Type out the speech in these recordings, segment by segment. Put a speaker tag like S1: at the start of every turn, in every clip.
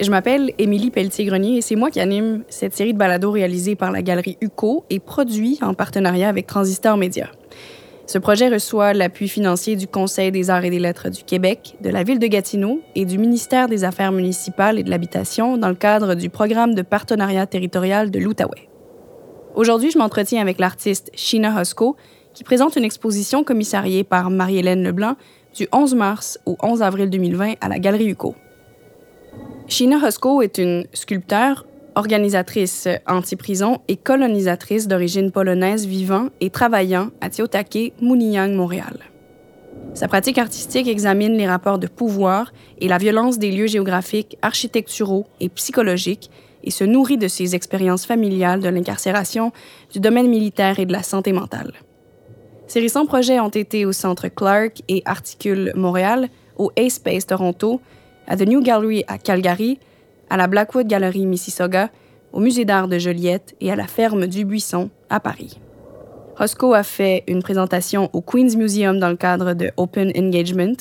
S1: Je m'appelle Émilie Pelletier-Grenier et c'est moi qui anime cette série de balados réalisée par la Galerie UCO et produit en partenariat avec Transistor Média. Ce projet reçoit l'appui financier du Conseil des arts et des lettres du Québec, de la ville de Gatineau et du ministère des Affaires municipales et de l'Habitation dans le cadre du programme de partenariat territorial de l'Outaouais. Aujourd'hui, je m'entretiens avec l'artiste Sheena Hosco, qui présente une exposition commissariée par Marie-Hélène Leblanc du 11 mars au 11 avril 2020 à la Galerie UCO. Sheena Hosco est une sculpteur, organisatrice anti-prison et colonisatrice d'origine polonaise vivant et travaillant à Tiotake, Mouniang, Montréal. Sa pratique artistique examine les rapports de pouvoir et la violence des lieux géographiques, architecturaux et psychologiques et se nourrit de ses expériences familiales de l'incarcération, du domaine militaire et de la santé mentale. Ses récents projets ont été au Centre Clark et Articule Montréal, au A-Space Toronto, à The New Gallery à Calgary, à la Blackwood Gallery Mississauga, au Musée d'art de Joliette et à la Ferme du Buisson à Paris. Roscoe a fait une présentation au Queen's Museum dans le cadre de Open Engagement.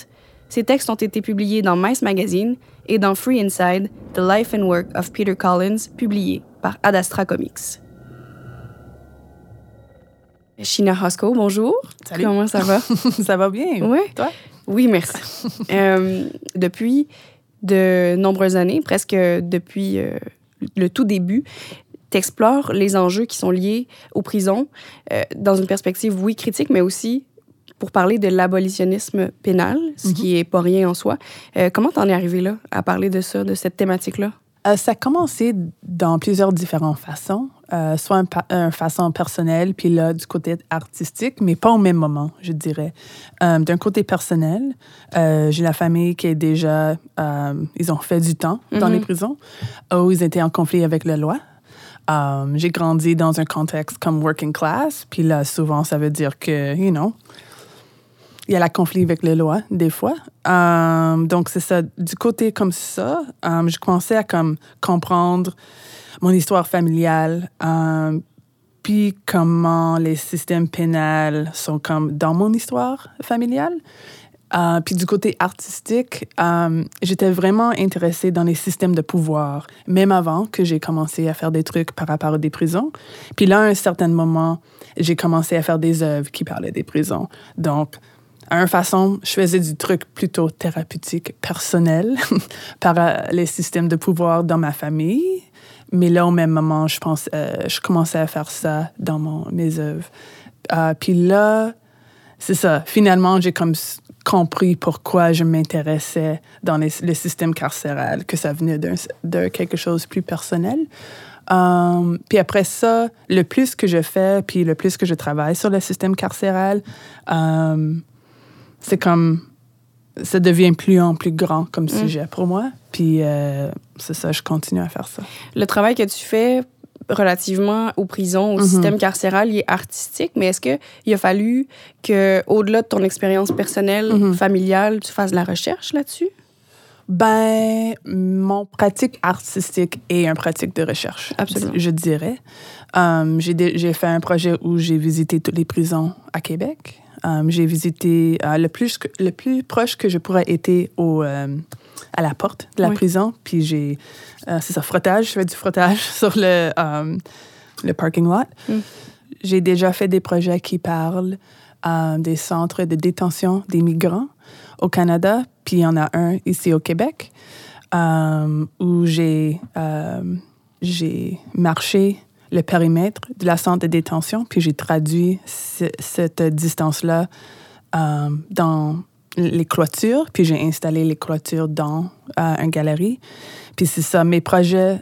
S1: Ses textes ont été publiés dans Mice Magazine et dans Free Inside, The Life and Work of Peter Collins, publié par Adastra Comics. Bonjour.
S2: Salut.
S1: Comment ça va?
S2: ça va bien.
S1: Oui.
S2: Toi?
S1: Oui, merci. Euh, depuis de nombreuses années, presque depuis euh, le tout début, tu explores les enjeux qui sont liés aux prisons euh, dans une perspective, oui, critique, mais aussi pour parler de l'abolitionnisme pénal, ce qui est pas rien en soi. Euh, comment t'en es arrivé là, à parler de ça, de cette thématique-là?
S2: Euh, ça a commencé dans plusieurs différentes façons, euh, soit une un façon personnelle, puis là, du côté artistique, mais pas au même moment, je dirais. Euh, D'un côté personnel, euh, j'ai la famille qui est déjà, euh, ils ont fait du temps dans les prisons, où ils étaient en conflit avec la loi. Euh, j'ai grandi dans un contexte comme working class, puis là, souvent, ça veut dire que, you know, il y a la conflit avec les lois, des fois. Euh, donc, c'est ça. Du côté comme ça, euh, je commençais à comme, comprendre mon histoire familiale, euh, puis comment les systèmes pénals sont comme dans mon histoire familiale. Puis du côté artistique, j'étais vraiment intéressée dans les systèmes de pouvoir, même avant que j'ai commencé à faire des trucs par rapport à des prisons. Puis là, à un certain moment, j'ai commencé à faire des œuvres qui parlaient des prisons. Donc, à une façon, je faisais du truc plutôt thérapeutique, personnel, par euh, les systèmes de pouvoir dans ma famille. Mais là, au même moment, je, pense, euh, je commençais à faire ça dans mon, mes œuvres. Euh, puis là, c'est ça. Finalement, j'ai comme compris pourquoi je m'intéressais dans le système carcéral, que ça venait de quelque chose de plus personnel. Euh, puis après ça, le plus que je fais, puis le plus que je travaille sur le système carcéral, euh, c'est comme ça devient plus en plus grand comme sujet pour moi. Puis euh, c'est ça, je continue à faire ça.
S1: Le travail que tu fais relativement aux prisons, au
S2: Mhm.
S1: système carcéral, il est artistique, mais est-ce qu'il a fallu que, au-delà de ton expérience personnelle,
S2: Mhm.
S1: familiale, tu fasses de la recherche là-dessus?
S2: Ben, mon pratique artistique est un pratique de recherche.
S1: Absolument.
S2: Je dirais. Um, dé- j'ai fait un projet où j'ai visité toutes les prisons à Québec. Um, j'ai visité euh, le plus que- le plus proche que je pourrais été au euh, à la porte de la
S1: Oui.
S2: prison. Puis j'ai euh, c'est ça frottage. Je fais du frottage sur le um, le parking lot.
S1: Mm.
S2: J'ai déjà fait des projets qui parlent euh, des centres de détention des migrants au Canada, puis il y en a un ici au Québec, euh, où j'ai euh, j'ai marché le périmètre de la centre de détention, puis j'ai traduit ce- cette distance-là euh, dans les clôtures, puis j'ai installé les clôtures dans euh, une galerie. Puis c'est ça, mes projets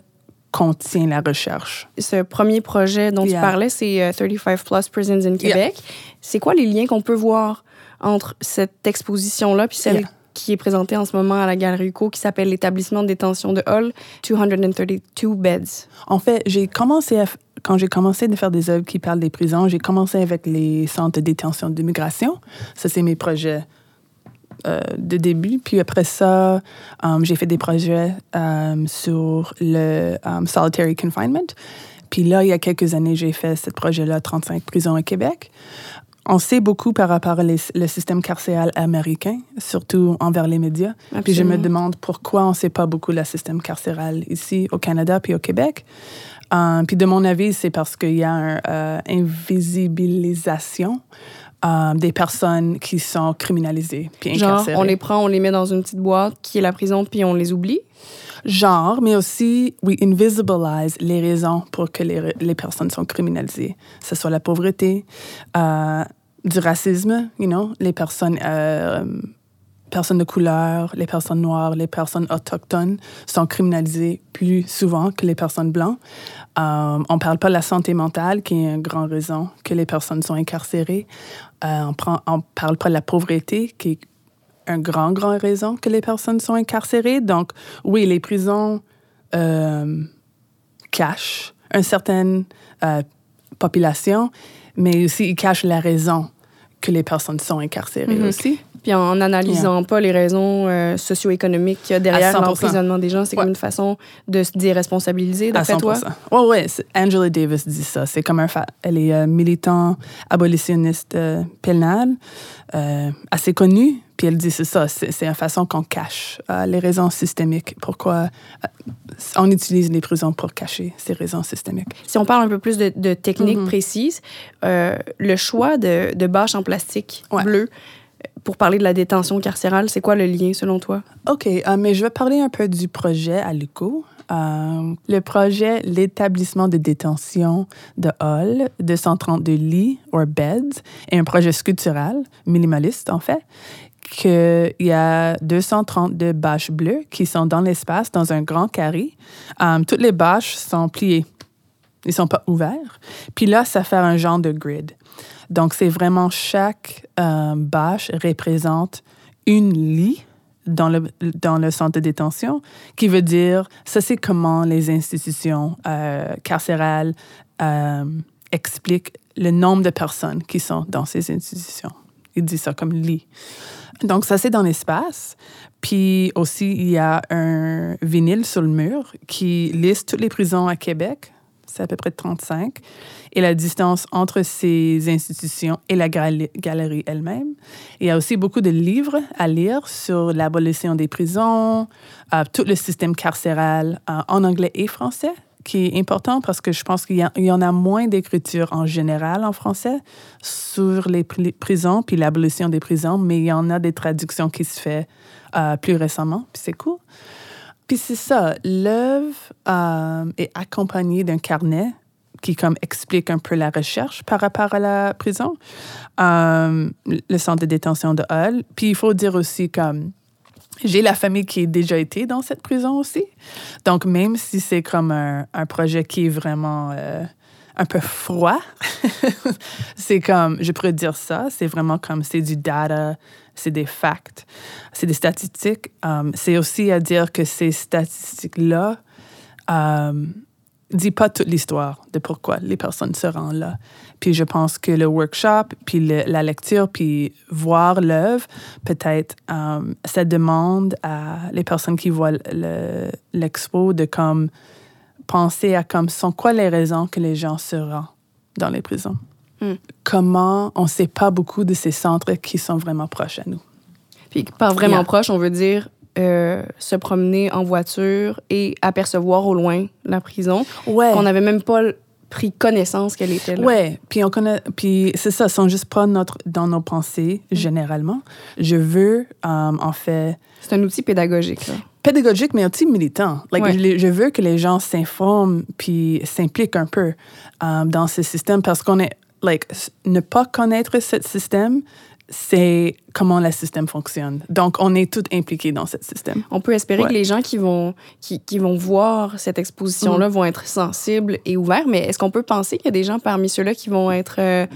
S2: contiennent la recherche.
S1: Ce premier projet dont tu parlais, c'est euh, 35 Plus Prisons in Québec. C'est quoi les liens qu'on peut voir entre cette exposition-là puis celle
S2: Yeah.
S1: Qui est présentée en ce moment à la Galerie UCO qui s'appelle l'établissement de détention de Hull, 232 beds?
S2: En fait, j'ai commencé à quand j'ai commencé de faire des œuvres qui parlent des prisons, j'ai commencé avec les centres de détention d'immigration. Ça, c'est mes projets euh, de début. Puis après ça, um, j'ai fait des projets um, sur le solitary confinement. Puis là, il y a quelques années, j'ai fait ce projet-là, 35 prisons au Québec. On sait beaucoup par rapport au système carcéral américain, surtout envers les médias. Puis je me demande pourquoi on ne sait pas beaucoup le système carcéral ici au Canada puis au Québec. Euh, puis de mon avis, c'est parce qu'il y a une euh, invisibilisation euh, des personnes qui sont criminalisées puis
S1: incarcérées. Genre, on les prend, on les met dans une petite boîte qui est la prison, puis on les oublie?
S2: genre, mais aussi, we invisibilize les raisons pour que les, les personnes sont criminalisées. Que ce soit la pauvreté, euh, du racisme, you know, les personnes, euh, personnes de couleur, les personnes noires, les personnes autochtones sont criminalisées plus souvent que les personnes blanches. Euh, on ne parle pas de la santé mentale, qui est une grande raison que les personnes sont incarcérées. on ne parle pas de la pauvreté, qui est un grand, grand raison que les personnes sont incarcérées. Donc, oui, les prisons euh, cachent une certaine euh, population, mais aussi ils cachent la raison que les personnes sont incarcérées mhm. aussi.
S1: Puis en n'analysant pas les raisons euh, socio-économiques derrière l'emprisonnement des gens, c'est comme une façon de se déresponsabiliser, d'après toi?
S2: Oui, oui. Angela Davis dit ça. C'est comme un... Elle est euh, militante abolitionniste pénale, assez connue. Puis elle dit, c'est ça, c'est une façon qu'on cache euh, les raisons systémiques. Pourquoi euh, on utilise les prisons pour cacher ces raisons systémiques.
S1: Si on parle un peu plus de, techniques mm-hmm. précises, euh, le choix de, de bâches en plastique bleu, pour parler de la détention carcérale, c'est quoi le lien selon toi?
S2: OK, mais je vais parler un peu du projet à l'UCO. le projet L'établissement de détention de Hall, 232 lits, ou beds, est un projet sculptural, minimaliste en fait, qu'il y a 232 bâches bleues qui sont dans l'espace, dans un grand carré. Um, toutes les bâches sont pliées. Ils ne sont pas ouverts. Puis là, ça fait un genre de grid. Donc, c'est vraiment chaque euh, bâche représente une lit dans le, dans le centre de détention, qui veut dire, ça c'est comment les institutions euh, carcérales euh, expliquent le nombre de personnes qui sont dans ces institutions. Ils disent ça comme lit. Donc, ça, c'est dans l'espace. Puis aussi, il y a un vinyle sur le mur qui liste toutes les prisons à Québec. C'est à peu près 35. Et la distance entre ces institutions et la galerie elle-même. Il y a aussi beaucoup de livres à lire sur l'abolition des prisons, euh, tout le système carcéral euh, en anglais et français qui est important parce que je pense qu'il y, en a moins d'écriture en général en français sur les prisons puis l'abolition des prisons, mais il y en a des traductions qui se font euh, plus récemment, puis c'est cool. Puis c'est ça, l'œuvre euh, est accompagnée d'un carnet qui comme explique un peu la recherche par rapport à la prison, euh, le centre de détention de Hull. Puis il faut dire aussi comme j'ai la famille qui a déjà été dans cette prison aussi. Donc, même si c'est comme un, projet qui est vraiment euh, un peu froid, c'est comme, je pourrais dire ça, c'est vraiment comme, c'est du data, c'est des facts, c'est des statistiques. Um, c'est aussi à dire que ces statistiques-là um, dit pas toute l'histoire de pourquoi les personnes se rendent là. Puis je pense que le workshop, puis la lecture, puis voir l'œuvre, peut-être, um, ça demande à les personnes qui voient l'expo de comme penser à comme sont quoi les raisons que les gens se rendent dans les prisons. Hmm. Comment on ne sait pas beaucoup de ces centres qui sont vraiment proches à nous.
S1: Puis par vraiment proche, on veut dire euh, se promener en voiture et apercevoir au loin la prison.
S2: Ouais.
S1: Qu'on n'avait même pas pris connaissance qu'elle était là.
S2: Ouais, puis on connaît, puis c'est ça, sont juste pas notre dans nos pensées mm. généralement. Je veux, um, en fait.
S1: C'est un outil pédagogique. Là.
S2: Pédagogique, mais aussi militant. Like, je, veux que les gens s'informent puis s'impliquent un peu um, dans ce système parce qu'on est, like, ne pas connaître ce système, c'est comment le système fonctionne. Donc, on est tous impliqués dans ce système.
S1: On peut espérer que les gens qui vont, qui, qui vont voir cette exposition-là mm. vont être sensibles et ouverts, mais est-ce qu'on peut penser qu'il y a des gens parmi ceux-là qui vont être euh,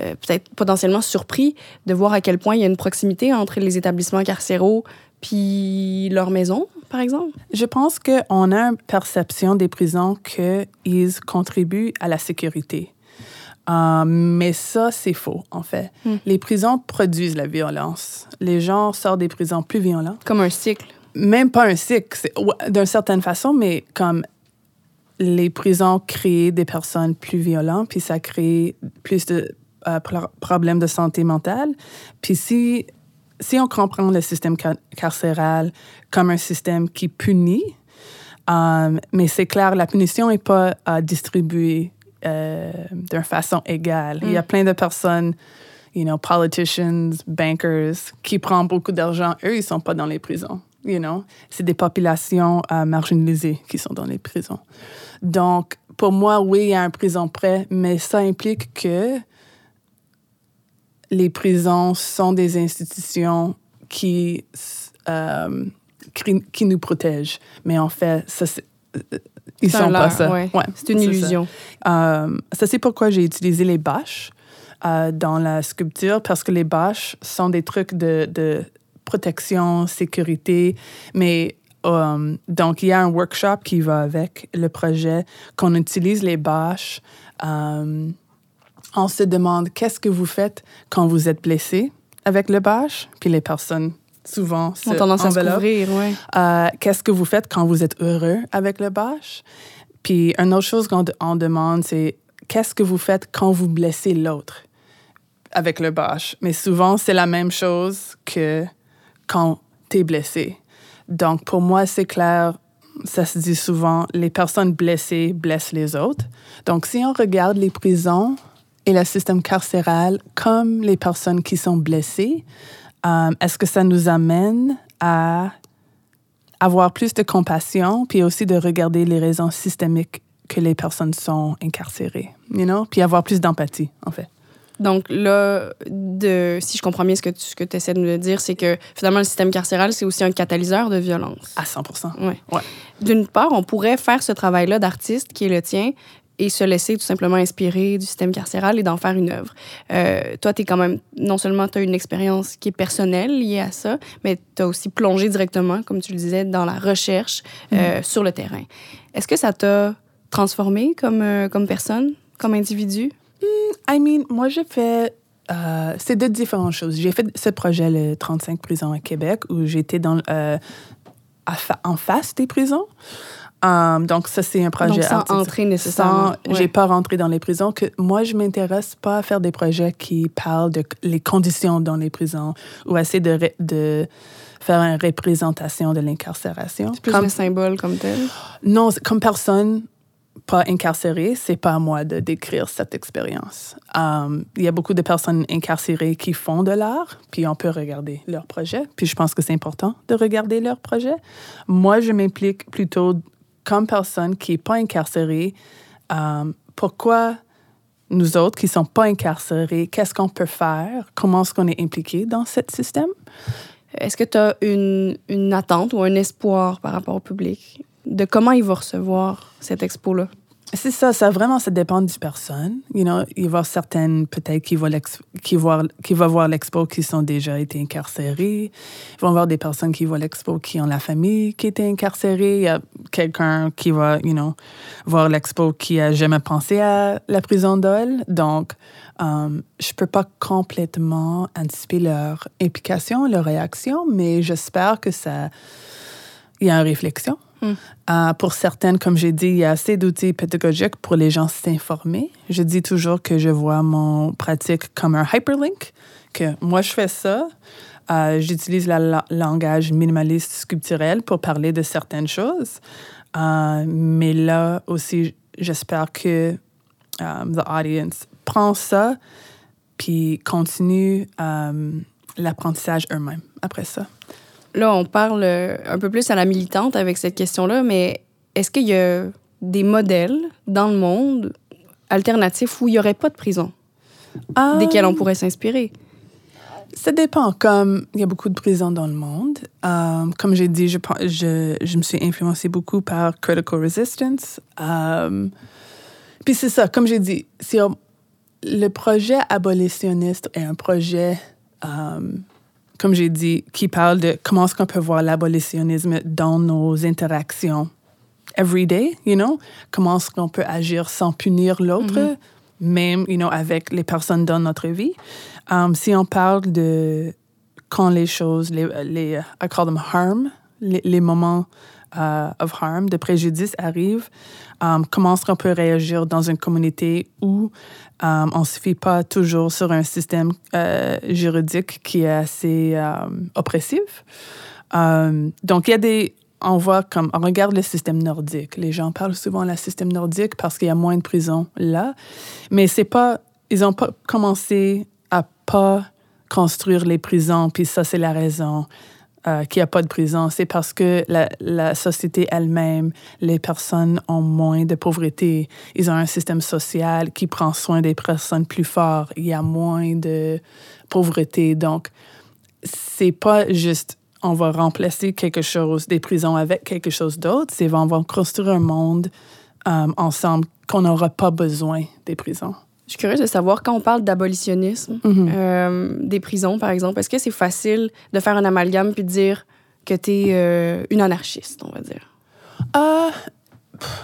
S1: euh, peut-être potentiellement surpris de voir à quel point il y a une proximité entre les établissements carcéraux puis leur maison, par exemple?
S2: Je pense qu'on a une perception des prisons qu'ils contribuent à la sécurité. Euh, mais ça, c'est faux, en fait. Hmm. Les prisons produisent la violence. Les gens sortent des prisons plus violents.
S1: Comme un cycle.
S2: Même pas un cycle, d'une certaine façon, mais comme les prisons créent des personnes plus violentes, puis ça crée plus de euh, pro- problèmes de santé mentale. Puis si, si on comprend le système car- carcéral comme un système qui punit, euh, mais c'est clair, la punition n'est pas distribuée euh, d'une façon égale. Il y a plein de personnes, you know, politicians, bankers, qui prennent beaucoup d'argent. Eux, ils sont pas dans les prisons. You know, c'est des populations euh, marginalisées qui sont dans les prisons. Donc, pour moi, oui, il y a un prison prêt, mais ça implique que les prisons sont des institutions qui, euh, qui, qui nous protègent. Mais en fait, ça, ils sont pas ça.
S1: ouais.
S2: Ouais,
S1: C'est une
S2: ça.
S1: illusion.
S2: Euh, ça, c'est pourquoi j'ai utilisé les bâches euh, dans la sculpture, parce que les bâches sont des trucs de, de protection, sécurité, mais euh, donc il y a un workshop qui va avec le projet, qu'on utilise les bâches. On se demande qu'est-ce que vous faites quand vous êtes blessé avec le bâche, puis les personnes souvent se
S1: tendance à se
S2: enveloppent.
S1: couvrir, ouais.
S2: Euh, Qu'est-ce que vous faites quand vous êtes heureux avec le bâche? Puis une autre chose qu'on on demande, c'est qu'est-ce que vous faites quand vous blessez l'autre avec le bâche? Mais souvent, c'est la même chose que quand tu es blessé. Donc, pour moi, c'est clair, ça se dit souvent, les personnes blessées blessent les autres. Donc, si on regarde les prisons et le système carcéral comme les personnes qui sont blessées, euh, est-ce que ça nous amène à avoir plus de compassion, puis aussi de regarder les raisons systémiques que les personnes sont incarcérées, you know? Puis avoir plus d'empathie, en fait.
S1: Donc là, de, si je comprends bien ce que tu ce que essaies de me dire, c'est que finalement, le système carcéral, c'est aussi un catalyseur de violence.
S2: À 100
S1: Ouais.
S2: Ouais.
S1: D'une part, on pourrait faire ce travail-là d'artiste qui est le tien et se laisser tout simplement inspirer du système carcéral et d'en faire une œuvre. Euh, toi, tu es quand même, non seulement tu as une expérience qui est personnelle liée à ça, mais tu as aussi plongé directement, comme tu le disais, dans la recherche euh, sur le terrain. Est-ce que ça t'a transformé comme, euh, comme personne, comme individu?
S2: I mean, moi, j'ai fait. euh, c'est deux différentes choses. J'ai fait ce projet, le 35 prisons à Québec, où j'étais dans, euh, fa- en face des prisons. Um, donc, ça, c'est un projet
S1: Donc, sans
S2: artistique.
S1: entrer nécessairement.
S2: Sans-
S1: Ouais.
S2: J'ai pas rentré dans les prisons. Que moi, je m'intéresse pas à faire des projets qui parlent de les conditions dans les prisons ou essayer de, ré- de faire une représentation de l'incarcération.
S1: C'est plus
S2: Comme-
S1: le symbole comme tel?
S2: non, comme personne pas incarcérée, c'est pas à moi de décrire cette expérience. Um, Il y a beaucoup de personnes incarcérées qui font de l'art, puis on peut regarder leurs projets. Puis je pense que c'est important de regarder leurs projets. Moi, je m'implique plutôt comme personne qui n'est pas incarcérée. Um, pourquoi nous autres qui ne sommes pas incarcérés, qu'est-ce qu'on peut faire? Comment est-ce qu'on est impliqué dans ce système?
S1: Est-ce que tu as une, une attente ou un espoir par rapport au public de comment il va recevoir cette expo-là?
S2: C'est ça, ça vraiment, ça dépend du personne. You know, il y avoir certaines, peut-être, qui, vont qui, voir, qui vont voir l'expo qui sont déjà été incarcérées. Il va y avoir des personnes qui voient l'expo qui ont la famille qui était incarcérée. Il y a quelqu'un qui va, you know, voir l'expo qui a jamais pensé à la prison d'Ol. Donc, um, je peux pas complètement anticiper leur implication, leur réaction, mais j'espère que ça, y a une réflexion. Euh, pour certaines, comme j'ai dit, il y a assez d'outils pédagogiques pour les gens s'informer. Je dis toujours que je vois mon pratique comme un hyperlink, que moi, je fais ça. Euh, J'utilise le langage minimaliste sculpturel pour parler de certaines choses. Euh, mais là aussi, j'espère que um, the audience prend ça puis continue l'apprentissage eux-mêmes après ça.
S1: Là, on parle euh, un peu plus à la militante avec cette question-là, mais est-ce qu'il y a des modèles dans le monde alternatifs où il n'y aurait pas de prison, desquels on pourrait s'inspirer?
S2: Ça dépend. Comme il y a beaucoup de prisons dans le monde. Um, comme j'ai dit, je, pen- je, je me suis influencée beaucoup par Critical Resistance. Um, puis c'est ça, comme j'ai dit, si on- le projet abolitionniste est un projet, um, comme j'ai dit, qui parle de comment est-ce qu'on peut voir l'abolitionnisme dans nos interactions everyday, you know? Comment est-ce qu'on peut agir sans punir l'autre, même, you know, avec les personnes dans notre vie. Um, si on parle de quand les choses, les, les I call them harm, les, les moments uh, of harm, de préjudice arrive, um, comment est-ce qu'on peut réagir dans une communauté où um, on ne se fie pas toujours sur un système euh, juridique qui est assez oppressif. Donc, il y a des... On voit comme... On regarde le système nordique. Les gens parlent souvent du système nordique parce qu'il y a moins de prisons là. Mais c'est pas... Ils n'ont pas commencé à pas construire les prisons, puis ça, c'est la raison euh, qu'il n'y a pas de prison. C'est parce que la, société elle-même, les personnes ont moins de pauvreté. Ils ont un système social qui prend soin des personnes plus fortes. Il y a moins de pauvreté. Donc, c'est pas juste on va remplacer quelque chose des prisons avec quelque chose d'autre. C'est on va construire un monde euh, ensemble qu'on n'aura pas besoin des prisons.
S1: Je suis curieuse de savoir, quand on parle d'abolitionnisme
S2: Mhm.
S1: euh, des prisons, par exemple, est-ce que c'est facile de faire un amalgame puis de dire que tu es une anarchiste, on va dire?
S2: Euh,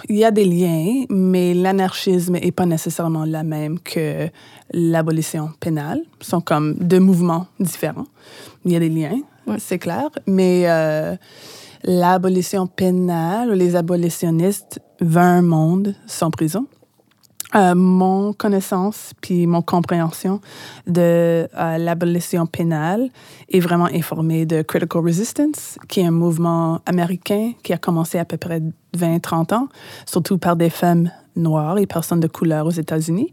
S2: il y a des liens, mais l'anarchisme n'est pas nécessairement la même que l'abolition pénale. Ce sont comme deux mouvements différents. Il y a des liens,
S1: Ouais.
S2: c'est clair, mais euh, l'abolition pénale ou les abolitionnistes veulent un monde sans prison. Euh, mon connaissance puis mon compréhension de euh, l'abolition pénale est vraiment informée de Critical Resistance, qui est un mouvement américain qui a commencé à peu près 20-30 ans, surtout par des femmes noires et personnes de couleur aux États-Unis.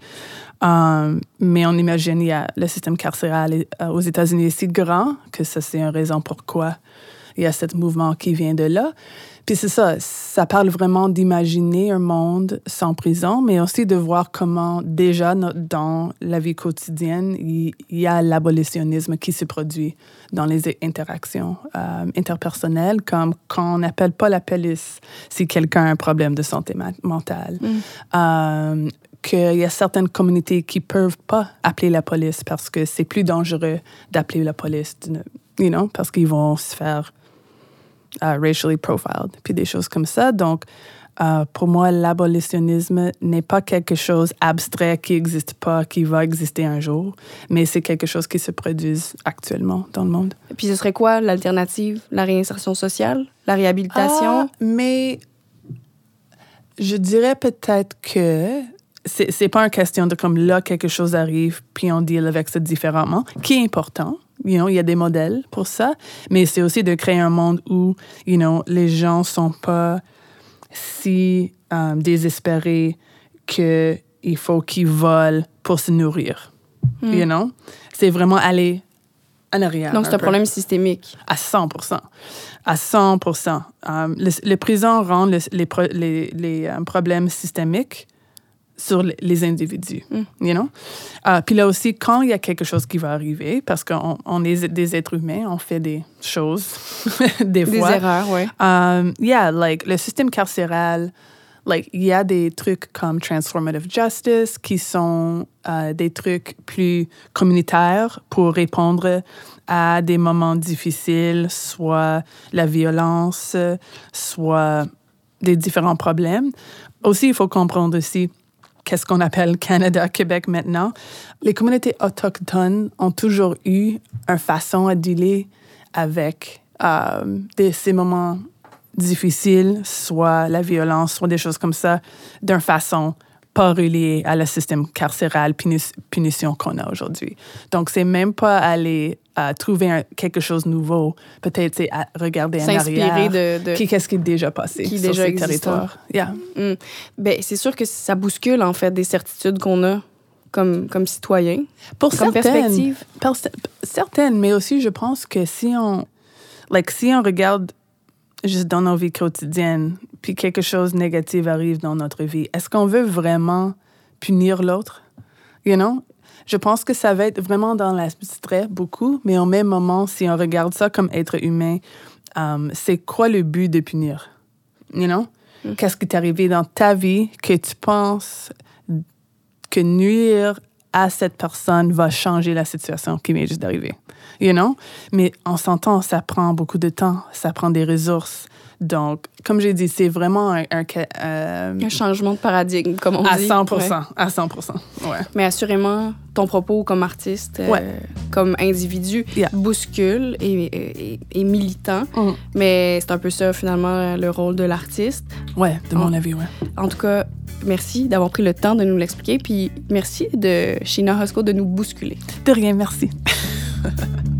S2: Euh, mais on imagine il y a le système carcéral aux États-Unis est si grand que ça c'est une raison pourquoi il y a ce mouvement qui vient de là. Puis c'est ça, ça parle vraiment d'imaginer un monde sans prison, mais aussi de voir comment déjà dans la vie quotidienne, il, y a l'abolitionnisme qui se produit dans les interactions euh, interpersonnelles, comme quand on n'appelle pas la police si quelqu'un a un problème de santé mentale. Euh, qu'il y a certaines communautés qui peuvent pas appeler la police parce que c'est plus dangereux d'appeler la police, you know, parce qu'ils vont se faire uh, racially profiled, puis des choses comme ça. Donc, euh, pour moi, l'abolitionnisme n'est pas quelque chose abstrait qui n'existe pas, qui va exister un jour, mais c'est quelque chose qui se produit actuellement dans le monde.
S1: Puis ce serait quoi l'alternative? La réinsertion sociale? La réhabilitation?
S2: Ah, mais je dirais peut-être que c'est c'est pas une question de comme là quelque chose arrive puis on deal avec ça différemment, qui est important. You know, il y a des modèles pour ça, mais c'est aussi de créer un monde où you know, les gens sont pas si euh, désespérés que il faut qu'ils volent pour se nourrir. You know, c'est vraiment aller en arrière.
S1: Donc, c'est un problème systémique.
S2: À 100 À 100 Um, le- Les prisons rendent le- les, pro- les, les, euh, problèmes systémiques sur les, individus. You know? Euh, puis là aussi, quand il y a quelque chose qui va arriver, parce qu'on on est des êtres humains, on fait des choses, des
S1: Des
S2: fois.
S1: erreurs, oui.
S2: Um, yeah, like le système carcéral, like il y a des trucs comme transformative justice qui sont euh, des trucs plus communautaires pour répondre à des moments difficiles, soit la violence, soit des différents problèmes. Aussi, il faut comprendre aussi qu'est-ce qu'on appelle Canada, Québec maintenant. Les communautés autochtones ont toujours eu une façon à dealer avec euh, des, ces moments difficiles, soit la violence, soit des choses comme ça, d'une façon pas reliée à le système carcéral, puni- punition qu'on a aujourd'hui. Donc, c'est même pas aller à trouver un- quelque chose de nouveau. Peut-être c'est regarder en arrière.
S1: de- de-
S2: Qui- Qu'est-ce qui est déjà passé
S1: Qui est
S2: sur
S1: déjà
S2: ces
S1: existant.
S2: territoires. Yeah.
S1: Mm. Ben, c'est sûr que ça bouscule, en fait, des certitudes qu'on a comme, comme citoyens.
S2: Pour
S1: Comme
S2: certaines,
S1: perspective.
S2: certaines, mais aussi je pense que si on, like, si on regarde juste dans nos vies quotidiennes, puis quelque chose de négatif arrive dans notre vie, est-ce qu'on veut vraiment punir l'autre? You know? Je pense que ça va être vraiment dans l'abstrait beaucoup, mais au même moment, si on regarde ça comme être humain, um, c'est quoi le but de punir? You know? Qu'est-ce qui t'est arrivé dans ta vie que tu penses que nuire à cette personne va changer la situation qui vient juste d'arriver. You know? Mais on s'entend, ça prend beaucoup de temps, ça prend des ressources. Donc, comme j'ai dit, c'est vraiment un, un, euh,
S1: un, changement de paradigme, comme on
S2: à
S1: dit.
S2: 100
S1: Ouais.
S2: à 100 ouais.
S1: Mais assurément, ton propos comme artiste, euh, comme individu,
S2: Yeah.
S1: bouscule et, et- et militant.
S2: Mhm.
S1: Mais c'est un peu ça, finalement, le rôle de l'artiste.
S2: Ouais, de mon avis, ouais.
S1: En tout cas, merci d'avoir pris le temps de nous l'expliquer. Puis merci de Sheena Husko de nous bousculer.
S2: De rien, merci.